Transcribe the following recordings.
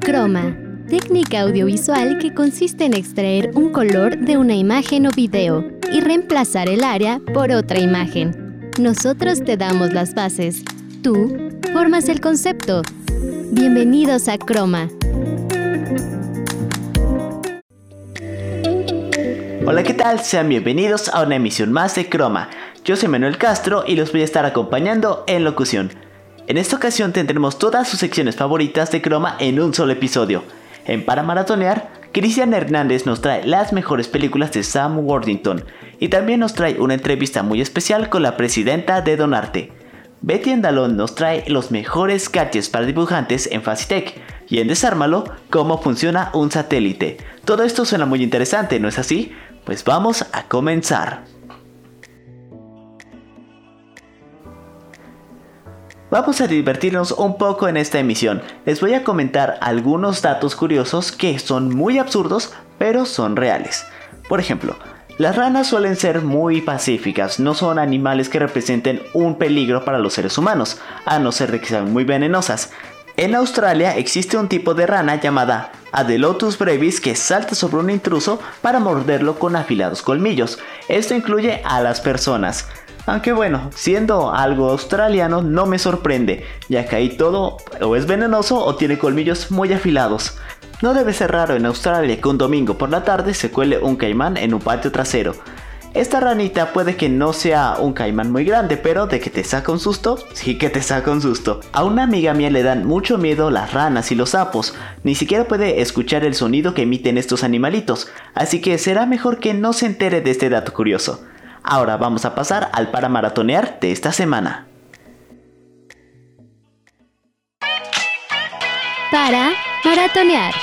Croma, técnica audiovisual que consiste en extraer un color de una imagen o video y reemplazar el área por otra imagen. Nosotros te damos las bases. Tú formas el concepto. Bienvenidos a Croma. Hola, ¿qué tal? Sean bienvenidos a una emisión más de Croma. Yo soy Manuel Castro y los voy a estar acompañando en locución. En esta ocasión tendremos todas sus secciones favoritas de Croma en un solo episodio. En Para Maratonear, Cristian Hernández nos trae las mejores películas de Sam Worthington y también nos trae una entrevista muy especial con la presidenta de Donarte. Betty Andalón nos trae los mejores gadgets para dibujantes en Facitech y en Desármalo cómo funciona un satélite. Todo esto suena muy interesante, ¿no es así? Pues vamos a comenzar. Vamos a divertirnos un poco en esta emisión. Les voy a comentar algunos datos curiosos que son muy absurdos, pero son reales. Por ejemplo, las ranas suelen ser muy pacíficas, no son animales que representen un peligro para los seres humanos, a no ser de que sean muy venenosas. En Australia existe un tipo de rana llamada Adelotus brevis que salta sobre un intruso para morderlo con afilados colmillos. Esto incluye a las personas. Aunque bueno, siendo algo australiano no me sorprende, ya que ahí todo o es venenoso o tiene colmillos muy afilados. No debe ser raro en Australia que un domingo por la tarde se cuele un caimán en un patio trasero. Esta ranita puede que no sea un caimán muy grande, pero de que te saca un susto, sí que te saca un susto. A una amiga mía le dan mucho miedo las ranas y los sapos, ni siquiera puede escuchar el sonido que emiten estos animalitos, así que será mejor que no se entere de este dato curioso. Ahora vamos a pasar al para maratonear de esta semana. Para maratonear.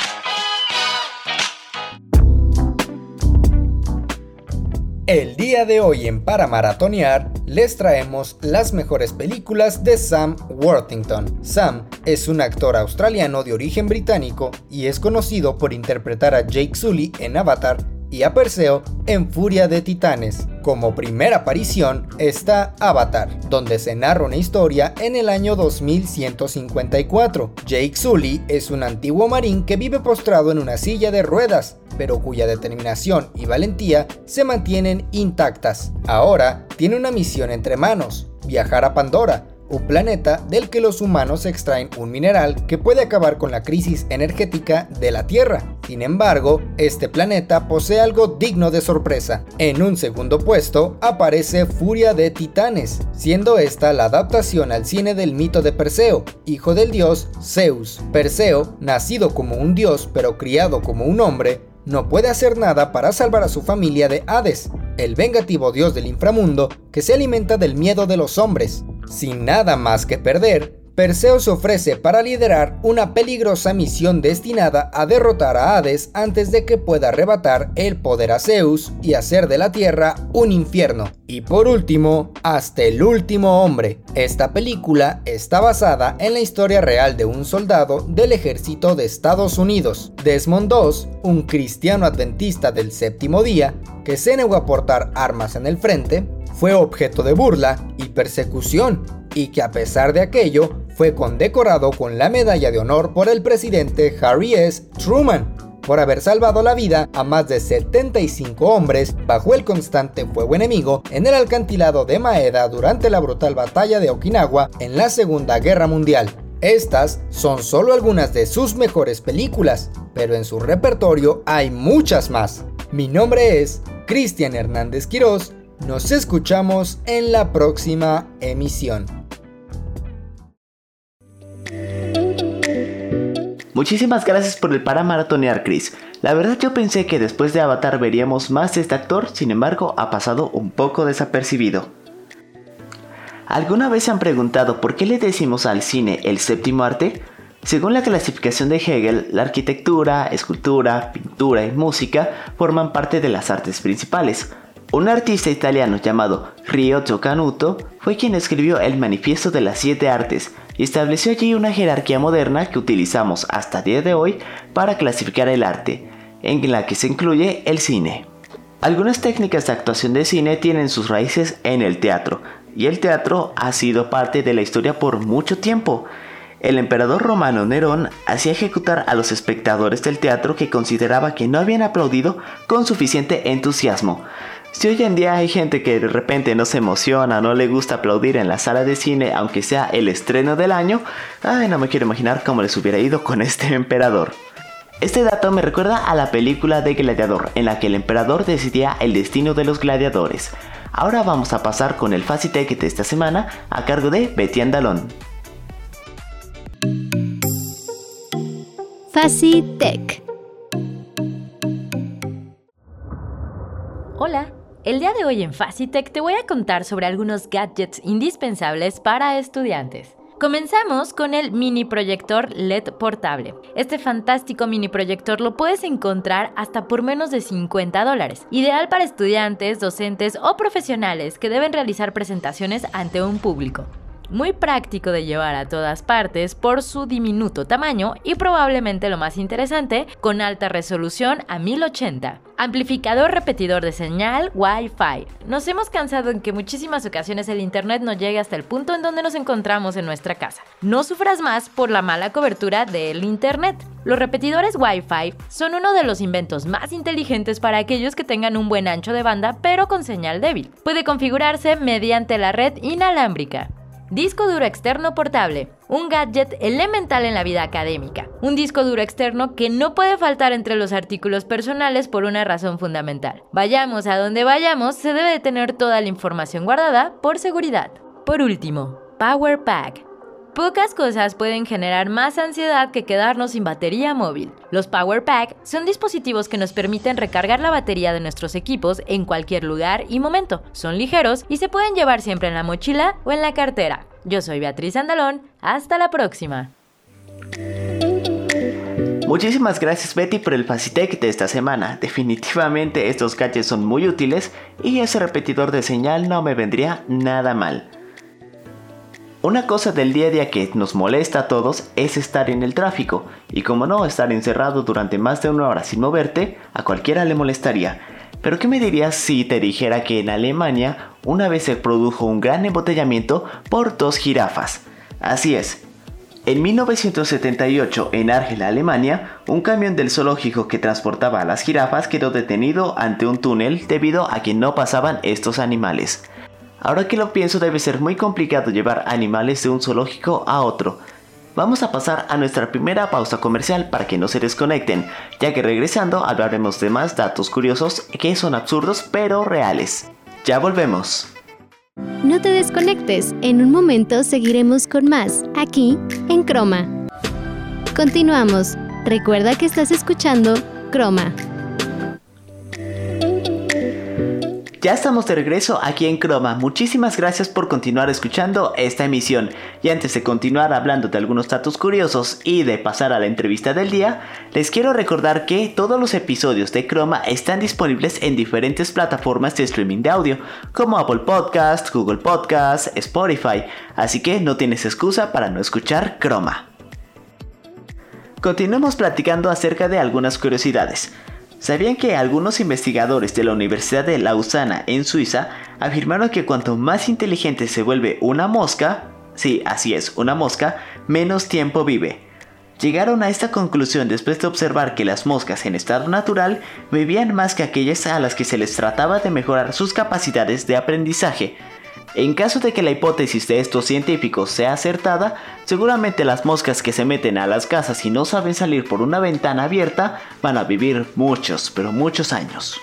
El día de hoy en Para Maratonear les traemos las mejores películas de Sam Worthington. Sam es un actor australiano de origen británico y es conocido por interpretar a Jake Sully en Avatar y a Perseo en Furia de Titanes. Como primera aparición está Avatar, donde se narra una historia en el año 2154. Jake Sully es un antiguo marín que vive postrado en una silla de ruedas, pero cuya determinación y valentía se mantienen intactas. Ahora tiene una misión entre manos, viajar a Pandora, un planeta del que los humanos extraen un mineral que puede acabar con la crisis energética de la Tierra. Sin embargo, este planeta posee algo digno de sorpresa. En un segundo puesto aparece Furia de Titanes, siendo esta la adaptación al cine del mito de Perseo, hijo del dios Zeus. Perseo, nacido como un dios pero criado como un hombre, no puede hacer nada para salvar a su familia de Hades, el vengativo dios del inframundo que se alimenta del miedo de los hombres. Sin nada más que perder, Perseo se ofrece para liderar una peligrosa misión destinada a derrotar a Hades antes de que pueda arrebatar el poder a Zeus y hacer de la Tierra un infierno. Y por último, hasta el último hombre. Esta película está basada en la historia real de un soldado del ejército de Estados Unidos, Desmond II, un cristiano adventista del séptimo día, que se negó a portar armas en el frente, fue objeto de burla y persecución, y que a pesar de aquello fue condecorado con la medalla de honor por el presidente Harry S. Truman por haber salvado la vida a más de 75 hombres bajo el constante fuego enemigo en el alcantilado de Maeda durante la brutal batalla de Okinawa en la Segunda Guerra Mundial. Estas son solo algunas de sus mejores películas, pero en su repertorio hay muchas más. Mi nombre es Cristian Hernández Quirós nos escuchamos en la próxima emisión. Muchísimas gracias por el para maratonear, Chris. La verdad yo pensé que después de Avatar veríamos más de este actor, sin embargo ha pasado un poco desapercibido. ¿Alguna vez se han preguntado por qué le decimos al cine el séptimo arte? Según la clasificación de Hegel, la arquitectura, escultura, pintura y música forman parte de las artes principales. Un artista italiano llamado Ryotto Canuto fue quien escribió el Manifiesto de las Siete Artes y estableció allí una jerarquía moderna que utilizamos hasta día de hoy para clasificar el arte, en la que se incluye el cine. Algunas técnicas de actuación de cine tienen sus raíces en el teatro, y el teatro ha sido parte de la historia por mucho tiempo. el emperador romano Nerón hacía ejecutar a los espectadores del teatro que consideraba que no habían aplaudido con suficiente entusiasmo. Si hoy en día hay gente que de repente no se emociona, no le gusta aplaudir en la sala de cine, aunque sea el estreno del año, ay, no me quiero imaginar cómo les hubiera ido con este emperador. Este dato me recuerda a la película de Gladiador, en la que el emperador decidía el destino de los gladiadores. Ahora vamos a pasar con el Facitech de esta semana a cargo de Betty Andalón. Facitech. Hola, el día de hoy en Facitech te voy a contar sobre algunos gadgets indispensables para estudiantes. Comenzamos con el mini proyector LED portable. Este fantástico mini proyector lo puedes encontrar hasta por menos de 50 dólares, ideal para estudiantes, docentes o profesionales que deben realizar presentaciones ante un público muy práctico de llevar a todas partes por su diminuto tamaño y probablemente lo más interesante, con alta resolución a 1080. Amplificador repetidor de señal Wi-Fi. Nos hemos cansado en que muchísimas ocasiones el Internet no llegue hasta el punto en donde nos encontramos en nuestra casa. No sufras más por la mala cobertura del Internet. Los repetidores Wi-Fi son uno de los inventos más inteligentes para aquellos que tengan un buen ancho de banda pero con señal débil. Puede configurarse mediante la red inalámbrica. Disco duro externo portable, un gadget elemental en la vida académica. Un disco duro externo que no puede faltar entre los artículos personales por una razón fundamental. Vayamos a donde vayamos, se debe de tener toda la información guardada por seguridad. Por último, Power Pack. Pocas cosas pueden generar más ansiedad que quedarnos sin batería móvil. Los Power Pack son dispositivos que nos permiten recargar la batería de nuestros equipos en cualquier lugar y momento. Son ligeros y se pueden llevar siempre en la mochila o en la cartera. Yo soy Beatriz Andalón, hasta la próxima. Muchísimas gracias Betty por el Facitech de esta semana. Definitivamente estos gadgets son muy útiles y ese repetidor de señal no me vendría nada mal. Una cosa del día a día que nos molesta a todos es estar en el tráfico, y como no, estar encerrado durante más de una hora sin moverte, a cualquiera le molestaría. Pero ¿qué me dirías si te dijera que en Alemania una vez se produjo un gran embotellamiento por dos jirafas? Así es. En 1978, en Argel, Alemania, un camión del zoológico que transportaba a las jirafas quedó detenido ante un túnel debido a que no pasaban estos animales. Ahora que lo pienso debe ser muy complicado llevar animales de un zoológico a otro. Vamos a pasar a nuestra primera pausa comercial para que no se desconecten, ya que regresando hablaremos de más datos curiosos que son absurdos pero reales. Ya volvemos. No te desconectes, en un momento seguiremos con más, aquí en Croma. Continuamos. Recuerda que estás escuchando Croma. Ya estamos de regreso aquí en Croma. Muchísimas gracias por continuar escuchando esta emisión. Y antes de continuar hablando de algunos datos curiosos y de pasar a la entrevista del día, les quiero recordar que todos los episodios de Croma están disponibles en diferentes plataformas de streaming de audio, como Apple Podcast, Google Podcast, Spotify, así que no tienes excusa para no escuchar Croma. Continuemos platicando acerca de algunas curiosidades. ¿Sabían que algunos investigadores de la Universidad de Lausana en Suiza afirmaron que cuanto más inteligente se vuelve una mosca, sí, así es, una mosca, menos tiempo vive? Llegaron a esta conclusión después de observar que las moscas en estado natural vivían más que aquellas a las que se les trataba de mejorar sus capacidades de aprendizaje, en caso de que la hipótesis de estos científicos sea acertada, seguramente las moscas que se meten a las casas y no saben salir por una ventana abierta van a vivir muchos, pero muchos años.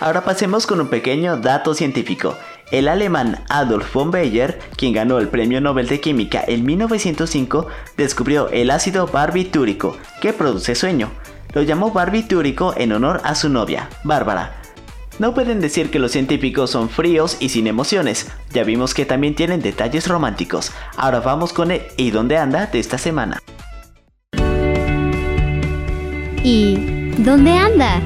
Ahora pasemos con un pequeño dato científico. El alemán Adolf von Bayer, quien ganó el Premio Nobel de Química en 1905, descubrió el ácido barbitúrico, que produce sueño. Lo llamó barbitúrico en honor a su novia, Bárbara, no pueden decir que los científicos son fríos y sin emociones, ya vimos que también tienen detalles románticos. Ahora vamos con el ¿Y dónde anda? de esta semana. ¿Y dónde anda?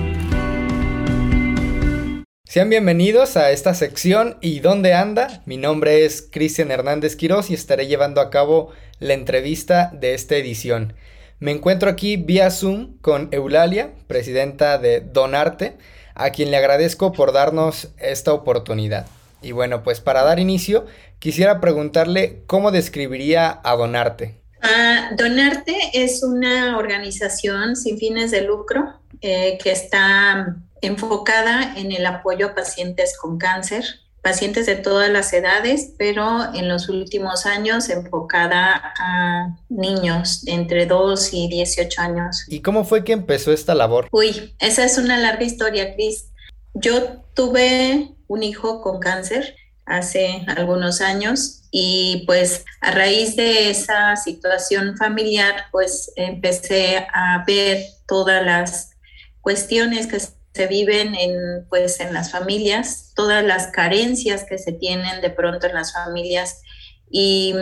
Sean bienvenidos a esta sección ¿Y dónde anda? Mi nombre es Cristian Hernández Quirós y estaré llevando a cabo la entrevista de esta edición. Me encuentro aquí vía Zoom con Eulalia, presidenta de Donarte a quien le agradezco por darnos esta oportunidad. Y bueno, pues para dar inicio, quisiera preguntarle cómo describiría a Donarte. Donarte es una organización sin fines de lucro eh, que está enfocada en el apoyo a pacientes con cáncer, pacientes de todas las edades, pero en los últimos años enfocada a niños entre 2 y 18 años. ¿Y cómo fue que empezó esta labor? Uy, esa es una larga historia, Cris. Yo tuve un hijo con cáncer hace algunos años y pues a raíz de esa situación familiar pues empecé a ver todas las cuestiones que se viven en pues en las familias, todas las carencias que se tienen de pronto en las familias y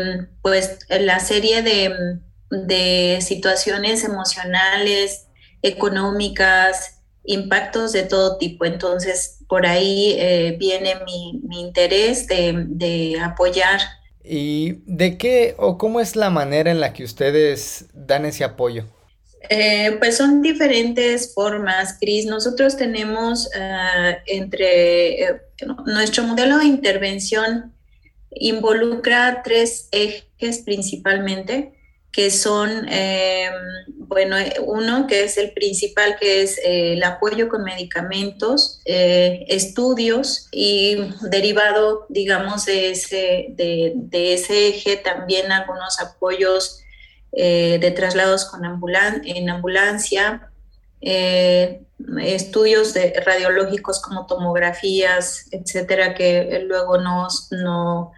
pues la serie de, de situaciones emocionales, económicas, impactos de todo tipo. Entonces, por ahí eh, viene mi, interés de, apoyar. ¿Y de qué o cómo es la manera en la que ustedes dan ese apoyo? Eh, pues son diferentes formas, Cris. Nosotros tenemos eh, entre nuestro modelo de intervención involucra tres ejes principalmente que son, eh, bueno, uno que es el principal, que es eh, el apoyo con medicamentos, eh, estudios y derivado, digamos, de ese, de, ese eje también algunos apoyos de traslados con en ambulancia, estudios de radiológicos como tomografías, etcétera, que luego no, no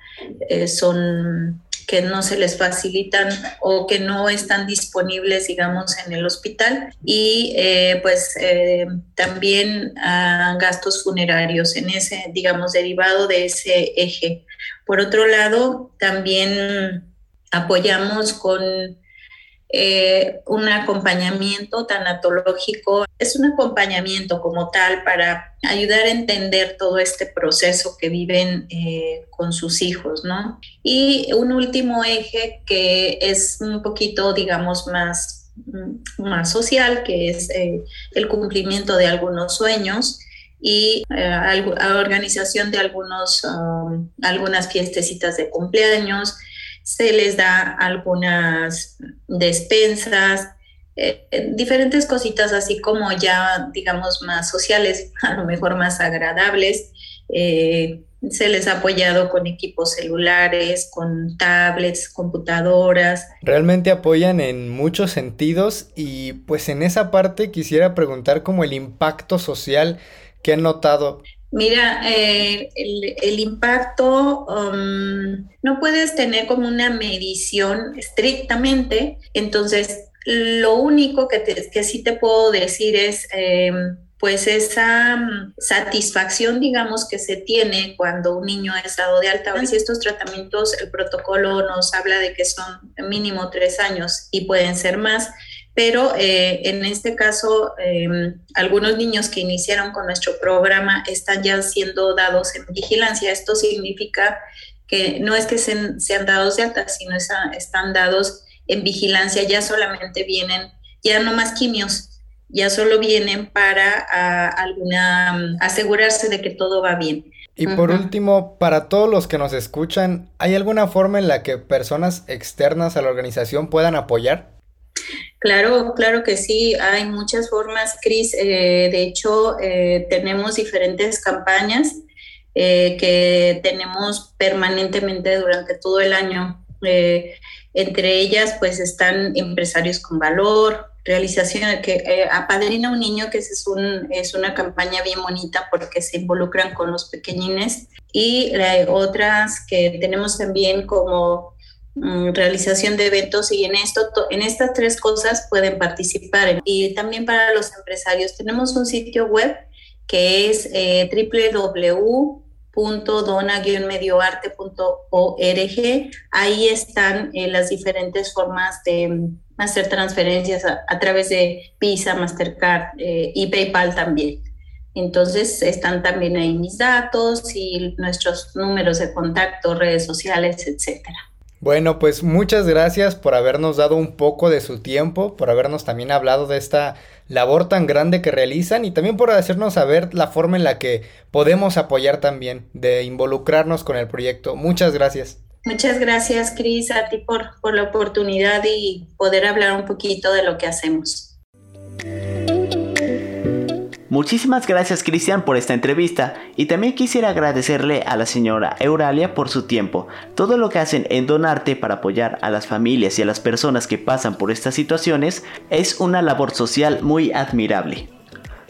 son que no se les facilitan o que no están disponibles, digamos, en el hospital y eh, pues eh, también gastos funerarios en ese, digamos, derivado de ese eje. Por otro lado, también apoyamos con eh, un acompañamiento tanatológico. Es un acompañamiento como tal para ayudar a entender todo este proceso que viven eh, con sus hijos, ¿no? Y un último eje que es un poquito, digamos, más, mm, más social, que es eh, el cumplimiento de algunos sueños y la organización de algunos, um, algunas fiestecitas de cumpleaños, se les da algunas despensas, eh, eh, diferentes cositas así como ya, digamos, más sociales, a lo mejor más agradables. Eh, se les ha apoyado con equipos celulares, con tablets, computadoras. Realmente apoyan en muchos sentidos y pues en esa parte quisiera preguntar como el impacto social que han notado. Mira, eh, el, impacto um, no puedes tener como una medición estrictamente, entonces lo único que, que sí te puedo decir es... Em, pues esa mm, satisfacción, digamos, que se tiene cuando un niño es dado de alta. Si estos tratamientos, el protocolo nos habla de que son mínimo tres años y pueden ser más, pero eh, en este caso em, algunos niños que iniciaron con nuestro programa están ya siendo dados en vigilancia. Esto significa que no es que sean dados de alta, sino están dados en vigilancia, ya solamente vienen, ya no más quimios, ya solo vienen para alguna asegurarse de que todo va bien. Y por último, para todos los que nos escuchan, ¿hay alguna forma en la que personas externas a la organización puedan apoyar? Claro, claro que sí, hay muchas formas, Cris. Eh, de hecho, eh, tenemos diferentes campañas eh, que tenemos permanentemente durante todo el año. entre ellas, pues están empresarios con valor, realización que apadrina un niño, que es, un, es una campaña bien bonita porque se involucran con los pequeñines. Y otras que tenemos también como realización de eventos y en esto en estas tres cosas pueden participar. Y también para los empresarios tenemos un sitio web que es eh, www.dona-medioarte.org ahí están eh, las diferentes formas de mm, hacer transferencias a, través de Visa, Mastercard eh, y PayPal también. Entonces están también ahí mis datos y nuestros números de contacto, redes sociales, etcétera. Bueno, pues muchas gracias por habernos dado un poco de su tiempo, por habernos también hablado de esta labor tan grande que realizan y también por hacernos saber la forma en la que podemos apoyar también, de involucrarnos con el proyecto. Muchas gracias. Muchas gracias, Cris, a ti por, por la oportunidad y poder hablar un poquito de lo que hacemos. Muchísimas gracias Cristian por esta entrevista y también quisiera agradecerle a la señora Euralia por su tiempo. Todo lo que hacen en Donarte para apoyar a las familias y a las personas que pasan por estas situaciones es una labor social muy admirable.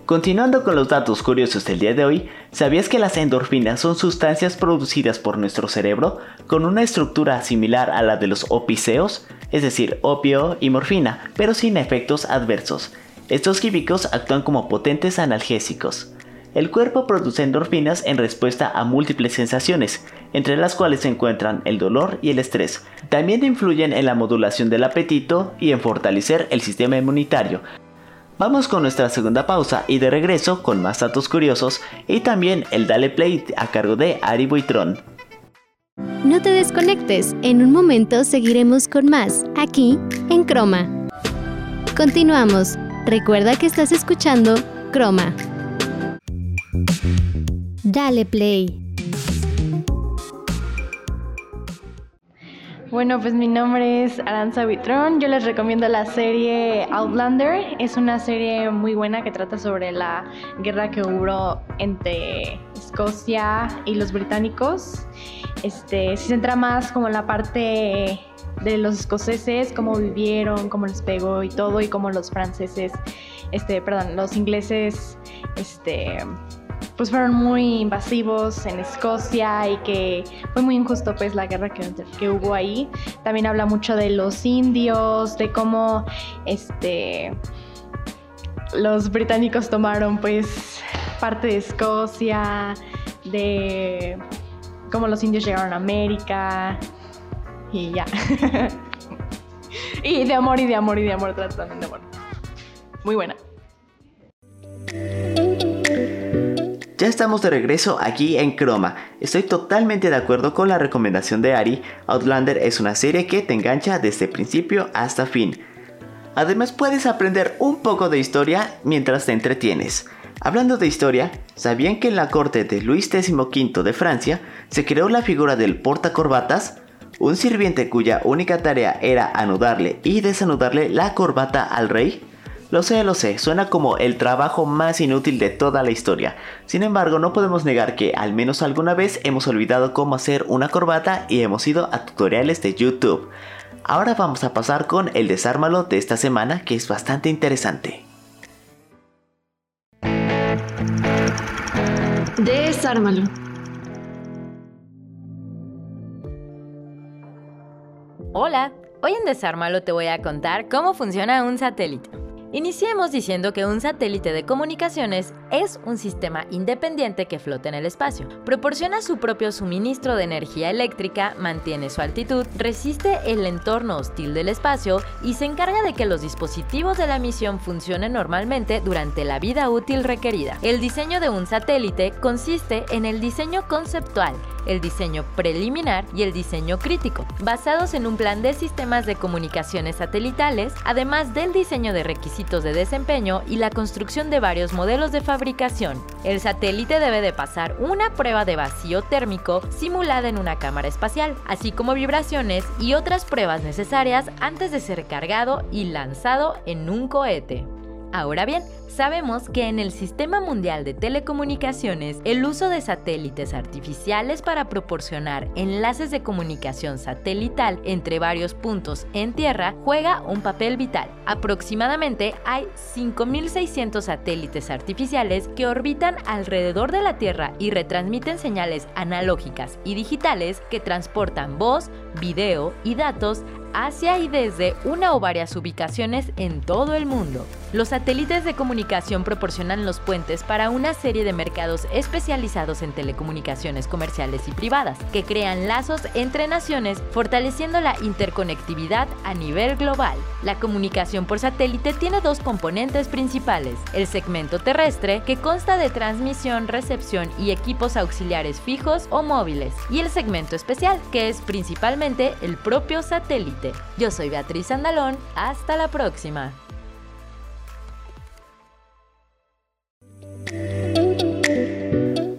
Continuando con los datos curiosos del día de hoy, ¿sabías que las endorfinas son sustancias producidas por nuestro cerebro con una estructura similar a la de los opiceos, es decir, opio y morfina, pero sin efectos adversos? Estos químicos actúan como potentes analgésicos. El cuerpo produce endorfinas en respuesta a múltiples sensaciones, entre las cuales se encuentran el dolor y el estrés. También influyen en la modulación del apetito y en fortalecer el sistema inmunitario. Vamos con nuestra segunda pausa y de regreso con más datos curiosos y también el Dale Play a cargo de Ari Buitrón. No te desconectes, en un momento seguiremos con más, aquí en Croma. Continuamos. Recuerda que estás escuchando Croma. Dale play. Bueno, pues mi nombre es Aranza Vitrón. Yo les recomiendo la serie Outlander. Es una serie muy buena que trata sobre la guerra que hubo entre Escocia y los británicos. Este, se centra más como en la parte de los escoceses, cómo vivieron, cómo les pegó y todo, y cómo los franceses, este, perdón, los ingleses, este, pues fueron muy invasivos en Escocia y que fue muy injusto pues la guerra que, que, hubo ahí. También habla mucho de los indios, de cómo este los británicos tomaron pues parte de Escocia, de cómo los indios llegaron a América, y ya. y de amor y de amor y de amor, trata también de amor. Muy buena. Ya estamos de regreso aquí en Croma. Estoy totalmente de acuerdo con la recomendación de Ari. Outlander es una serie que te engancha desde principio hasta fin. Además puedes aprender un poco de historia mientras te entretienes. Hablando de historia, ¿sabían que en la corte de Luis XV de Francia se creó la figura del portacorbatas? Un sirviente cuya única tarea era anudarle y desanudarle la corbata al rey? Lo sé, lo sé, suena como el trabajo más inútil de toda la historia. Sin embargo, no podemos negar que al menos alguna vez hemos olvidado cómo hacer una corbata y hemos ido a tutoriales de YouTube. Ahora vamos a pasar con el desármalo de esta semana que es bastante interesante. Desármalo. Hola, hoy en Desármalo te voy a contar cómo funciona un satélite. Iniciemos diciendo que un satélite de comunicaciones es un sistema independiente que flota en el espacio. Proporciona su propio suministro de energía eléctrica, mantiene su altitud, resiste el entorno hostil del espacio y se encarga de que los dispositivos de la misión funcionen normalmente durante la vida útil requerida. El diseño de un satélite consiste en el diseño conceptual, el diseño preliminar y el diseño crítico, basados en un plan de sistemas de comunicaciones satelitales, además del diseño de requisitos de desempeño y la construcción de varios modelos de fabricación. El satélite debe de pasar una prueba de vacío térmico simulada en una cámara espacial, así como vibraciones y otras pruebas necesarias antes de ser cargado y lanzado en un cohete. Ahora bien, Sabemos que en el Sistema Mundial de Telecomunicaciones, el uso de satélites artificiales para proporcionar enlaces de comunicación satelital entre varios puntos en Tierra juega un papel vital. Aproximadamente hay 5.600 satélites artificiales que orbitan alrededor de la Tierra y retransmiten señales analógicas y digitales que transportan voz, video y datos hacia y desde una o varias ubicaciones en todo el mundo. Los satélites de comunicación proporcionan los puentes para una serie de mercados especializados en telecomunicaciones comerciales y privadas, que crean lazos entre naciones, fortaleciendo la interconectividad a nivel global. La comunicación por satélite tiene dos componentes principales, el segmento terrestre, que consta de transmisión, recepción y equipos auxiliares fijos o móviles, y el segmento especial, que es principalmente el propio satélite. Yo soy Beatriz Andalón, hasta la próxima.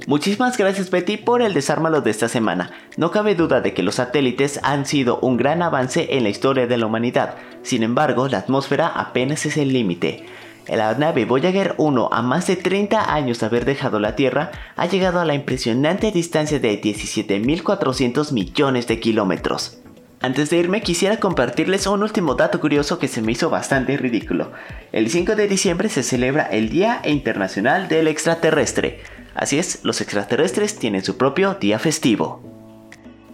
Muchísimas gracias Betty por el desármalo de esta semana. No cabe duda de que los satélites han sido un gran avance en la historia de la humanidad. Sin embargo, la atmósfera apenas es el límite. La nave Voyager 1, a más de 30 años de haber dejado la Tierra, ha llegado a la impresionante distancia de 17.400 millones de kilómetros. Antes de irme quisiera compartirles un último dato curioso que se me hizo bastante ridículo. El 5 de diciembre se celebra el Día Internacional del Extraterrestre. Así es, los extraterrestres tienen su propio día festivo.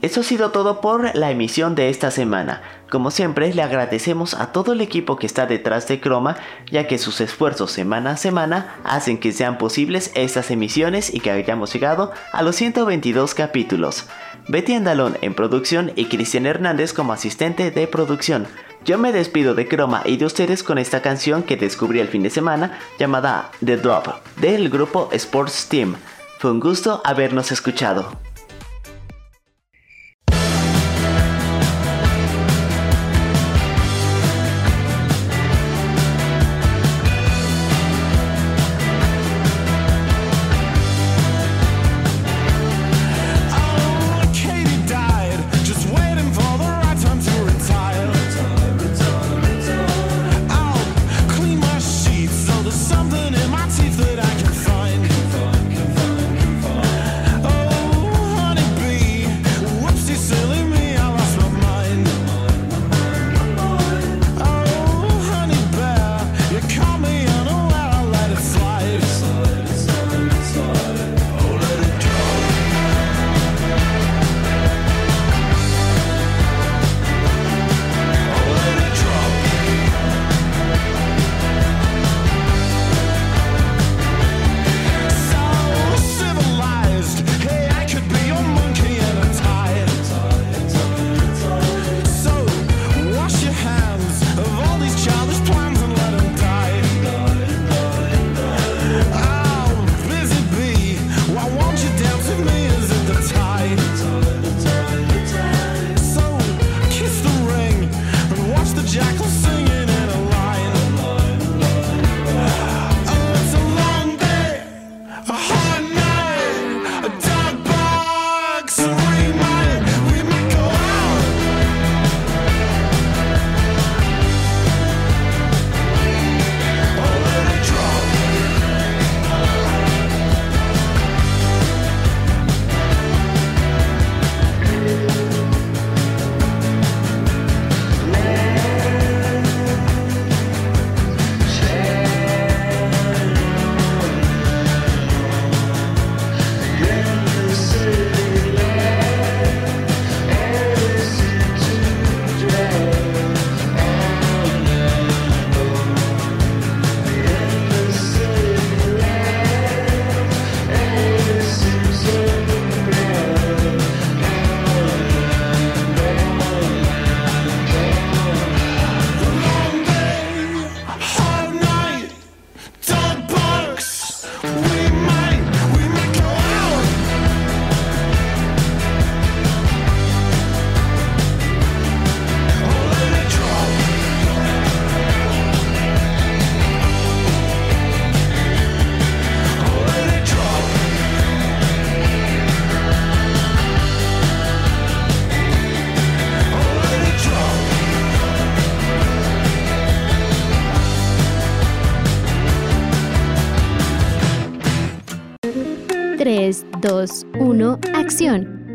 Eso ha sido todo por la emisión de esta semana. Como siempre, le agradecemos a todo el equipo que está detrás de Chroma, ya que sus esfuerzos semana a semana hacen que sean posibles estas emisiones y que hayamos llegado a los 122 capítulos. Betty Andalón en producción y Cristian Hernández como asistente de producción. Yo me despido de Chroma y de ustedes con esta canción que descubrí el fin de semana llamada The Drop del grupo Sports Team. Fue un gusto habernos escuchado.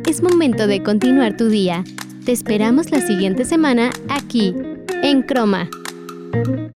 Es momento de continuar tu día. Te esperamos la siguiente semana aquí, en Croma.